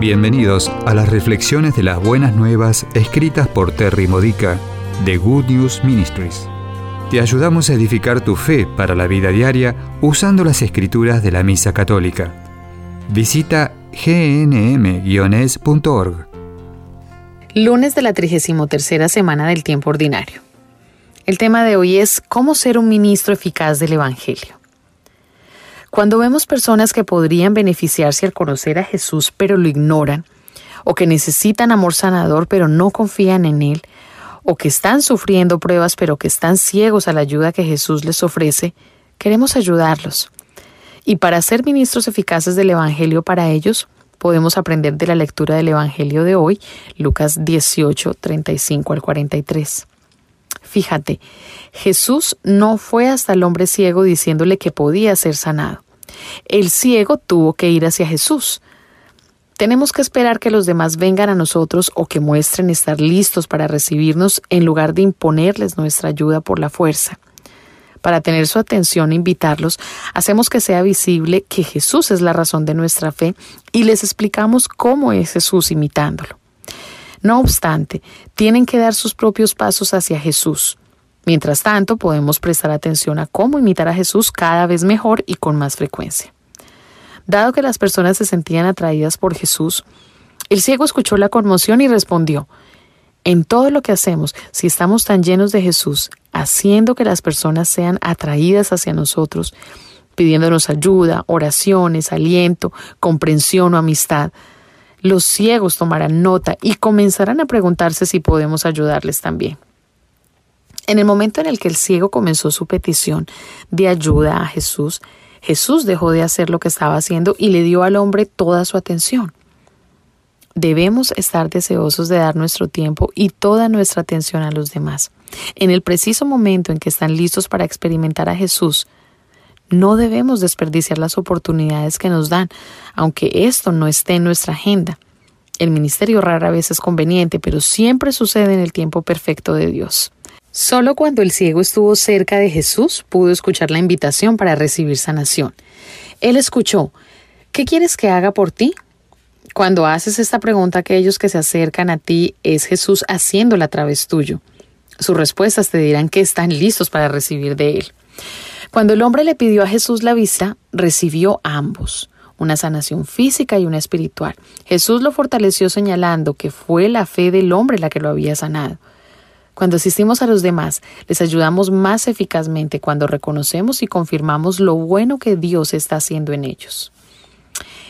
Bienvenidos a las reflexiones de las buenas nuevas escritas por Terry Modica de Good News Ministries. Te ayudamos a edificar tu fe para la vida diaria usando las escrituras de la Misa Católica. Visita gnm-es.org. Lunes de la 33 semana del tiempo ordinario. El tema de hoy es cómo ser un ministro eficaz del Evangelio. Cuando vemos personas que podrían beneficiarse al conocer a Jesús pero lo ignoran, o que necesitan amor sanador pero no confían en Él, o que están sufriendo pruebas pero que están ciegos a la ayuda que Jesús les ofrece, queremos ayudarlos. Y para ser ministros eficaces del Evangelio para ellos, podemos aprender de la lectura del Evangelio de hoy, Lucas 18, 35 al 43. Fíjate, Jesús no fue hasta el hombre ciego diciéndole que podía ser sanado. El ciego tuvo que ir hacia Jesús. Tenemos que esperar que los demás vengan a nosotros o que muestren estar listos para recibirnos en lugar de imponerles nuestra ayuda por la fuerza. Para tener su atención e invitarlos, hacemos que sea visible que Jesús es la razón de nuestra fe y les explicamos cómo es Jesús imitándolo. No obstante, tienen que dar sus propios pasos hacia Jesús. Mientras tanto, podemos prestar atención a cómo imitar a Jesús cada vez mejor y con más frecuencia. Dado que las personas se sentían atraídas por Jesús, el ciego escuchó la conmoción y respondió, en todo lo que hacemos, si estamos tan llenos de Jesús, haciendo que las personas sean atraídas hacia nosotros, pidiéndonos ayuda, oraciones, aliento, comprensión o amistad, los ciegos tomarán nota y comenzarán a preguntarse si podemos ayudarles también. En el momento en el que el ciego comenzó su petición de ayuda a Jesús, Jesús dejó de hacer lo que estaba haciendo y le dio al hombre toda su atención. Debemos estar deseosos de dar nuestro tiempo y toda nuestra atención a los demás. En el preciso momento en que están listos para experimentar a Jesús, no debemos desperdiciar las oportunidades que nos dan, aunque esto no esté en nuestra agenda. El ministerio rara vez es conveniente, pero siempre sucede en el tiempo perfecto de Dios. Solo cuando el ciego estuvo cerca de Jesús pudo escuchar la invitación para recibir sanación. Él escuchó, ¿qué quieres que haga por ti? Cuando haces esta pregunta, aquellos que se acercan a ti es Jesús haciéndola a través tuyo. Sus respuestas te dirán que están listos para recibir de Él. Cuando el hombre le pidió a Jesús la vista, recibió ambos, una sanación física y una espiritual. Jesús lo fortaleció señalando que fue la fe del hombre la que lo había sanado. Cuando asistimos a los demás, les ayudamos más eficazmente cuando reconocemos y confirmamos lo bueno que Dios está haciendo en ellos.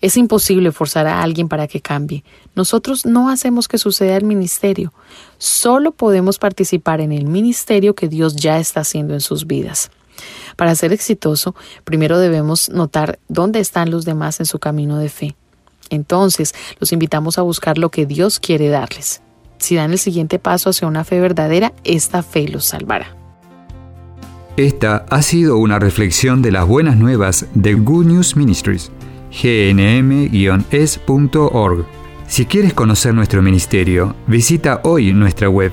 Es imposible forzar a alguien para que cambie. Nosotros no hacemos que suceda el ministerio. Solo podemos participar en el ministerio que Dios ya está haciendo en sus vidas. Para ser exitoso, primero debemos notar dónde están los demás en su camino de fe. Entonces, los invitamos a buscar lo que Dios quiere darles. Si dan el siguiente paso hacia una fe verdadera, esta fe los salvará. Esta ha sido una reflexión de las buenas nuevas de Good News Ministries gnm-es.org. Si quieres conocer nuestro ministerio, visita hoy nuestra web.